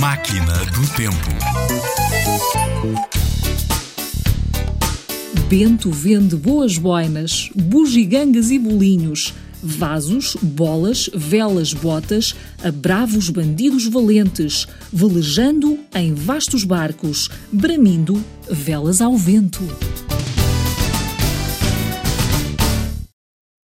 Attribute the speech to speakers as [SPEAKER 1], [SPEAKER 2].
[SPEAKER 1] Máquina do Tempo.
[SPEAKER 2] Bento vende boas boinas, bugigangas e bolinhos, vasos, bolas, velas, botas, a bravos bandidos valentes, velejando em vastos barcos, bramindo velas ao vento.